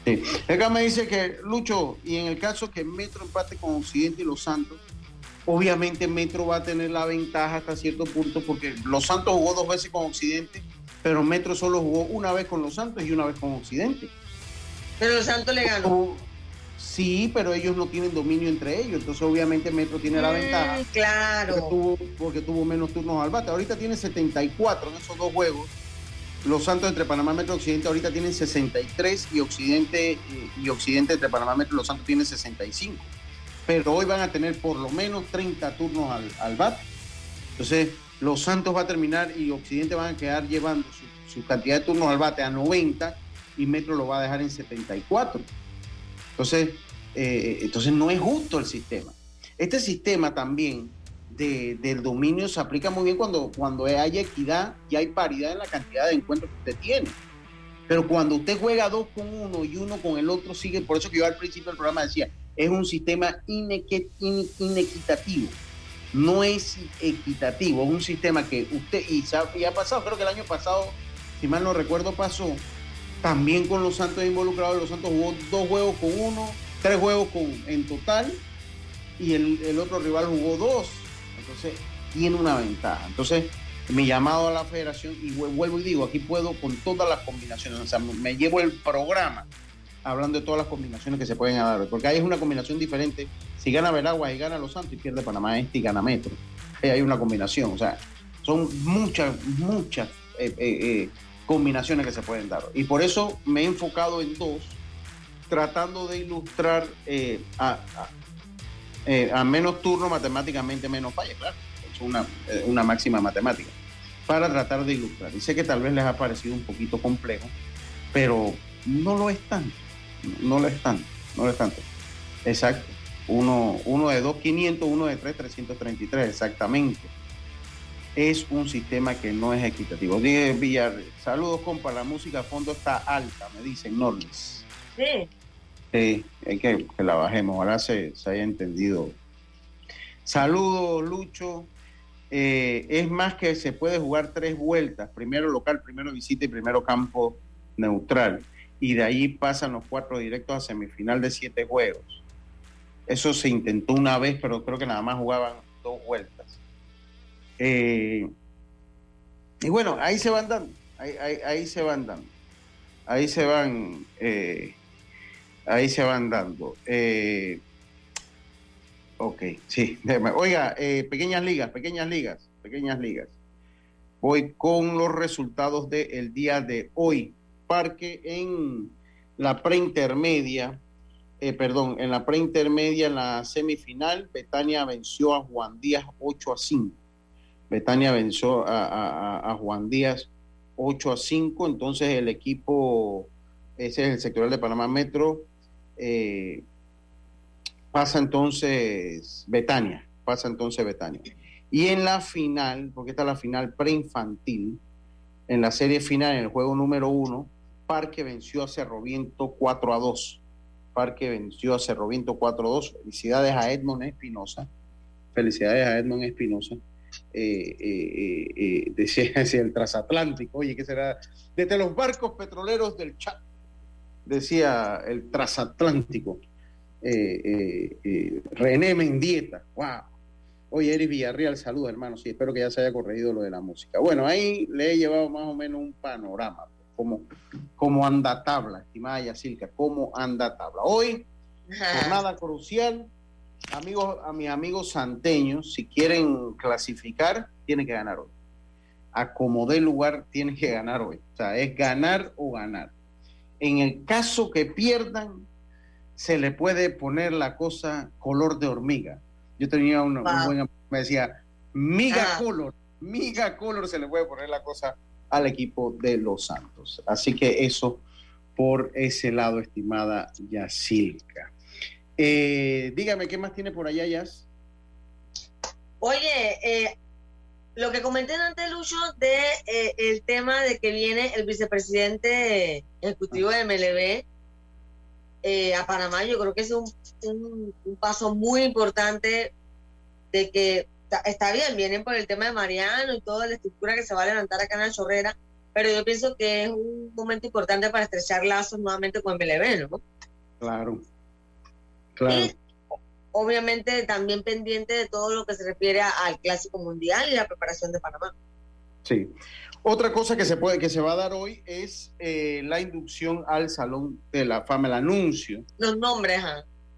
Sí. Acá me dice que Lucho, y en el caso que Metro empate con Occidente y Los Santos, obviamente Metro va a tener la ventaja hasta cierto punto porque Los Santos jugó dos veces con Occidente, pero Metro solo jugó una vez con Los Santos y una vez con Occidente. Pero los Santos le ganó. Oh, Sí, pero ellos no tienen dominio entre ellos, entonces obviamente Metro tiene la Mm, ventaja porque Claro. tuvo, porque tuvo menos turnos al bate. Ahorita tiene 74 en esos dos juegos. Los Santos entre Panamá Metro Occidente ahorita tienen 63 y Occidente y Occidente entre Panamá Metro Los Santos tienen 65. Pero hoy van a tener por lo menos 30 turnos al, al bate. Entonces, Los Santos va a terminar y Occidente van a quedar llevando su, su cantidad de turnos al bate a 90 y Metro lo va a dejar en 74. Entonces, eh, entonces no es justo el sistema. Este sistema también de- del dominio se aplica muy bien cuando, cuando hay equidad y hay paridad en la cantidad de encuentros que usted tiene. Pero cuando usted juega dos con uno y uno con el otro sigue, por eso que yo al principio del programa decía, es un sistema inequitativo. No es equitativo, es un sistema que usted, y, y ha pasado, creo que el año pasado, si mal no recuerdo, pasó también con los Santos involucrados. Los Santos jugó dos juegos con uno, tres juegos con, en total, y el, el otro rival jugó dos. Entonces, tiene una ventaja. Entonces, mi llamado a la federación, y vu- vuelvo y digo, aquí puedo con todas las combinaciones, o sea, me llevo el programa hablando de todas las combinaciones que se pueden dar, porque ahí es una combinación diferente. Si gana Veragua y gana Los Santos y pierde Panamá Este y gana Metro. Ahí hay una combinación, o sea, son muchas, muchas eh, eh, eh, combinaciones que se pueden dar. Y por eso me he enfocado en dos, tratando de ilustrar a- eh, a menos turno, matemáticamente menos falla, claro. Es una, eh, una máxima matemática. Para tratar de ilustrar. Y sé que tal vez les ha parecido un poquito complejo, pero no lo es tanto. No lo es tanto. No lo es tanto. Exacto. Uno, uno de 2, 500, uno de 3, 333, exactamente. Es un sistema que no es equitativo. Dije Villar, saludos compa, la música a fondo está alta, me dicen Norlis. Sí. Sí, hay que, la bajemos, ojalá se, se haya entendido. Saludos, Lucho. Eh, es más que se puede jugar tres vueltas, primero local, primero visita y primero campo neutral. Y de ahí pasan los cuatro directos a semifinal de siete juegos. Eso se intentó una vez, pero creo que nada más jugaban dos vueltas. Eh, y bueno, ahí se van dando, ahí, ahí- ahí se van dando, ahí se van, eh, ahí se van dando. Eh, ok, sí. <laughs> Oiga, eh, pequeñas ligas, pequeñas ligas, pequeñas ligas. Voy con los resultados del día de hoy. Parque en la preintermedia, eh, perdón, en la preintermedia, en la semifinal, Betania venció a Juan Díaz 8 a 5. Betania venció a, Juan Díaz 8 a 5, entonces el equipo, ese es el sectorial de Panamá Metro, eh, pasa entonces Betania, pasa entonces Betania. Y en la final, porque esta es la final preinfantil, en la serie final, en el juego número uno, Parque venció a Cerro Viento 4 a 2. Parque venció a Cerro Viento 4 a 2. Felicidades a Edmond Espinosa. Felicidades a Edmond Espinosa. Eh, eh, eh, <laughs> el transatlántico, oye, ¿qué será? Desde los barcos petroleros del chat, decía el transatlántico. René Mendieta, wow. Oye, Eris Villarreal, saludos hermano, sí, espero que ya se haya corregido lo de la música. Bueno, ahí le he llevado más o menos un panorama, como, como anda tabla, estimada Yacilca, cómo anda tabla. Hoy, jornada crucial, amigos, a mis amigos santeños, si quieren clasificar, tienen que ganar hoy. Acomodé lugar, tienen que ganar hoy. O sea, es ganar o ganar. En el caso que pierdan, se le puede poner la cosa color de hormiga. Yo tenía una, un buen me decía, miga color, miga color se le puede poner la cosa al equipo de los Santos. Así que eso por ese lado, estimada Yacilca. Eh, dígame, ¿qué más tiene por allá, Yas? Oye, eh, lo que comenté antes, Lucho, de eh, el tema de que viene el vicepresidente ejecutivo de MLB eh, a Panamá, yo creo que es un, un, paso muy importante de que está, bien, vienen por el tema de Mariano y toda la estructura que se va a levantar acá en la chorrera, pero yo pienso que es un momento importante para estrechar lazos nuevamente con MLB, ¿no? Claro. Y obviamente también pendiente de todo lo que se refiere al Clásico Mundial y la preparación de Panamá. Sí. Otra cosa que se puede, que se va a dar hoy es eh, la inducción al Salón de la Fama, el anuncio. Los nombres,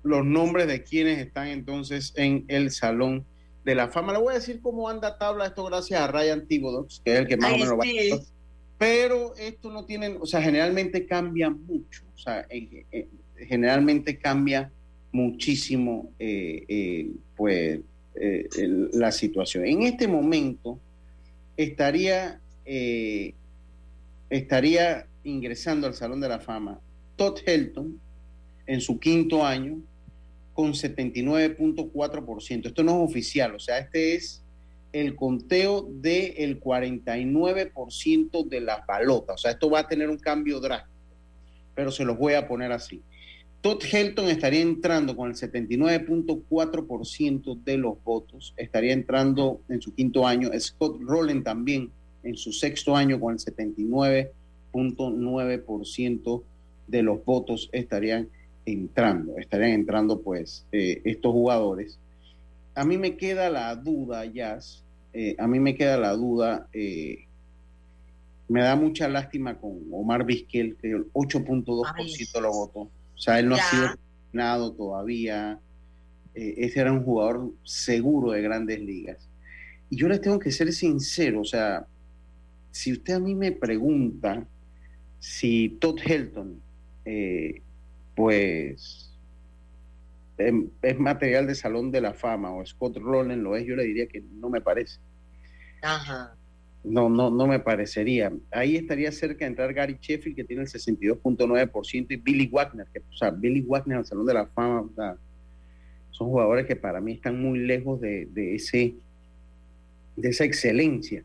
Los nombres de quienes están entonces en el Salón de la Fama. Le voy a decir cómo anda tabla esto gracias a Ryan Thibodeau, que es el que más o menos va a Pero esto no tiene, o sea, generalmente cambia mucho. O sea, generalmente cambia muchísimo eh, eh, pues, eh, la situación. En este momento estaría, estaría ingresando al Salón de la Fama Todd Helton en su quinto año con 79.4%. Esto no es oficial, o sea, este es el conteo del 49% de las balotas. O sea, esto va a tener un cambio drástico, pero se los voy a poner así. Todd Helton estaría entrando con el 79.4% de los votos, estaría entrando en su quinto año, Scott Rowland también en su sexto año con el 79.9% de los votos estarían entrando, estarían entrando pues eh, estos jugadores. A mí me queda la duda, Jazz, eh, a mí me queda la duda, eh, me da mucha lástima con Omar Vizquel, que el 8.2% lo votó o sea, él no ha sido nada todavía. Eh, ese era un jugador seguro de grandes ligas. Y yo les tengo que ser sincero, o sea, si usted a mí me pregunta si Todd Helton, eh, pues, em, es material de Salón de la Fama o Scott Rowland lo es, yo le diría que no me parece. Ajá. No, no, no me parecería. Ahí estaría cerca de entrar Gary Sheffield, que tiene el 62.9%, y Billy Wagner, que, o sea, Billy Wagner al Salón de la Fama, son jugadores que para mí están muy lejos de, ese, de esa excelencia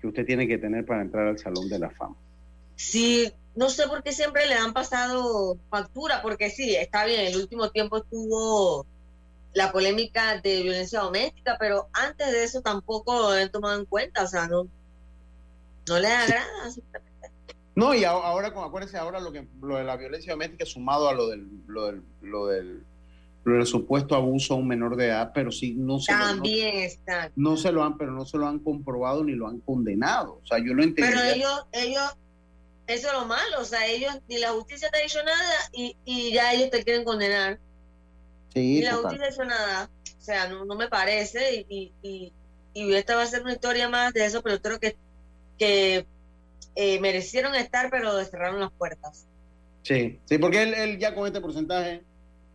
que usted tiene que tener para entrar al Salón de la Fama. Sí, no sé por qué siempre le han pasado factura, porque sí, está bien, el último tiempo estuvo la polémica de violencia doméstica, pero antes de eso tampoco lo han tomado en cuenta, o sea, no, no le agrada. No, y ahora, como acuérdense, ahora lo que lo de la violencia doméstica sumado a lo del, lo del, lo del, supuesto abuso a un menor de edad, pero sí no se también lo, está. No se lo han, pero no se lo han comprobado ni lo han condenado. O sea, yo lo entiendo. Pero ellos, ellos, eso es lo malo, o sea, ellos ni la justicia te ha dicho nada y, y ya ellos te quieren condenar. Sí, ni la justicia ha dicho nada. O sea, no, no me parece y, y, y esta va a ser una historia más de eso, pero creo que que eh, merecieron estar, pero cerraron las puertas. Sí, sí, porque él, ya con este porcentaje,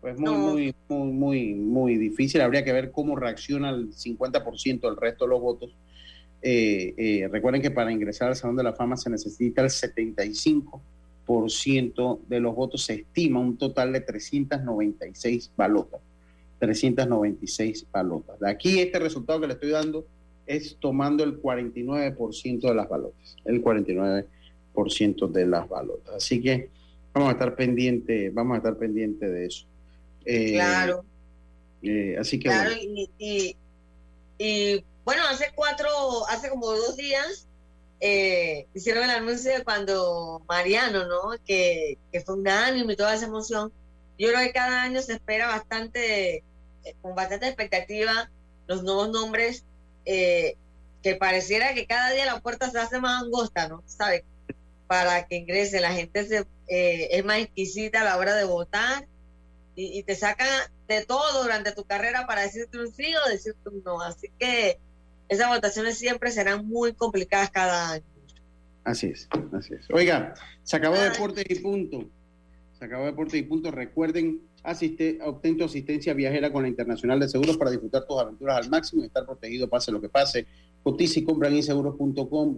pues muy, muy, muy, muy, muy difícil. Habría que ver cómo reacciona el 50% del resto de los votos. Eh, eh, recuerden que para ingresar al Salón de la Fama se necesita el 75% de los votos. Se estima un total de 396 balotas. 396 balotas. De aquí este resultado que le estoy dando es tomando el 49% de las balotas, el 49% de las balotas. Así que vamos a estar pendiente, vamos a estar pendiente de eso. Eh, Claro, eh, así que claro. bueno, Y, y, y, bueno, hace cuatro, hace como dos días eh, hicieron el anuncio de cuando Mariano, ¿no? Que, que fue un ánimo y toda esa emoción. Yo creo que cada año se espera bastante, eh, con bastante expectativa, los nuevos nombres, eh, que pareciera que cada día la puerta se hace más angosta, ¿no? ¿Sabes? Para que ingrese, la gente se, eh, es más exquisita a la hora de votar y, y te sacan de todo durante tu carrera para decirte un sí o decirte un no. Así que esas votaciones siempre serán muy complicadas cada año. así es, así es. Oiga, se acabó Ay. Deportes y Punto. Se acabó Deportes y Punto. Recuerden, asiste, obtén tu asistencia viajera con la Internacional de Seguros para disfrutar tus aventuras al máximo y estar protegido pase lo que pase. Cotiza y compra en inseguros.com,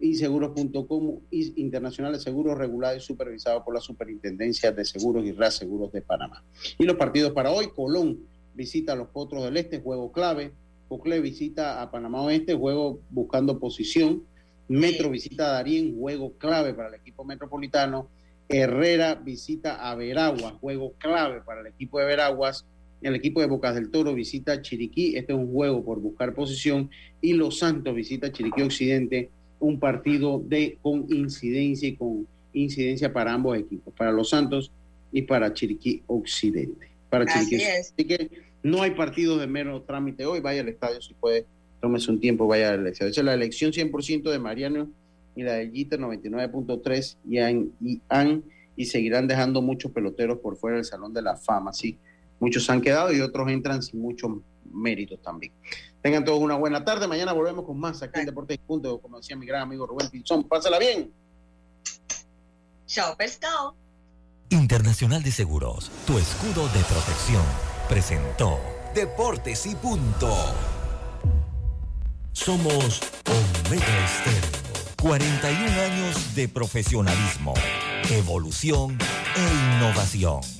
inseguros.com, Internacional de Seguros regulado y supervisado por la Superintendencia de Seguros y RAS Seguros de Panamá. Y los partidos para hoy, Colón visita a los Potros del Este, juego clave. Cocle visita a Panamá Oeste, juego buscando posición. Metro visita a Darien, juego clave para el equipo metropolitano. Herrera visita a Veraguas, juego clave para el equipo de Veraguas. El equipo de Bocas del Toro visita a Chiriquí, este es un juego por buscar posición. Y Los Santos visita a Chiriquí Occidente, un partido de con incidencia y con incidencia para ambos equipos, para Los Santos y para Chiriquí Occidente. Para Así Chiriquí es. Así que no hay partidos de mero trámite hoy. Vaya al estadio si puede, tómese un tiempo, vaya al estadio. Esa es la elección 100% de Mariano y la de Jeter 99.3 y han, y han y seguirán dejando muchos peloteros por fuera del Salón de la Fama. Sí, muchos han quedado y otros entran sin muchos méritos también. Tengan todos una buena tarde. Mañana volvemos con más aquí en Deportes y Punto, como decía mi gran amigo Rubén Pinzón. Pásala bien. Chao, pescado. Internacional de Seguros, tu escudo de protección, presentó Deportes y Punto. Somos Omega Estéreo. 41 años de profesionalismo, evolución e innovación.